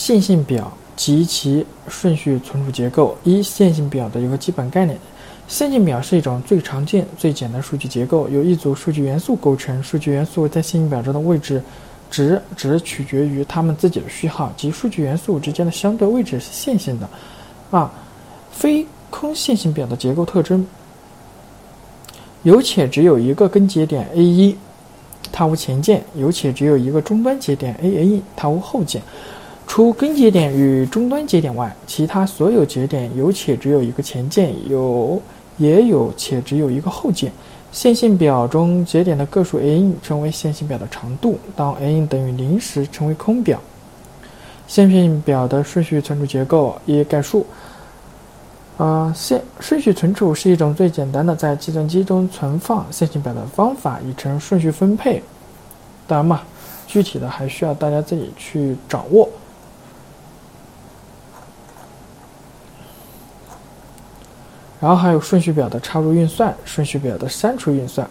线性表及其顺序存储结构。一、线性表的一个基本概念。线性表是一种最常见、最简单数据结构，由一组数据元素构成。数据元素在线性表中的位置值只取决于它们自己的序号，及数据元素之间的相对位置是线性的。二、非空线性表的结构特征。有且只有一个根节点 A 一，它无前键；有且只有一个终端节点 A N，它无后键。除根节点与终端节点外，其他所有节点有且只有一个前键，有也有且只有一个后键。线性表中节点的个数 n 称为线性表的长度。当 n 等于零时，称为空表。线性表的顺序存储结构一概述。呃，线顺序存储是一种最简单的在计算机中存放线性表的方法，已成顺序分配。当然嘛，具体的还需要大家自己去掌握。然后还有顺序表的插入运算、顺序表的删除运算。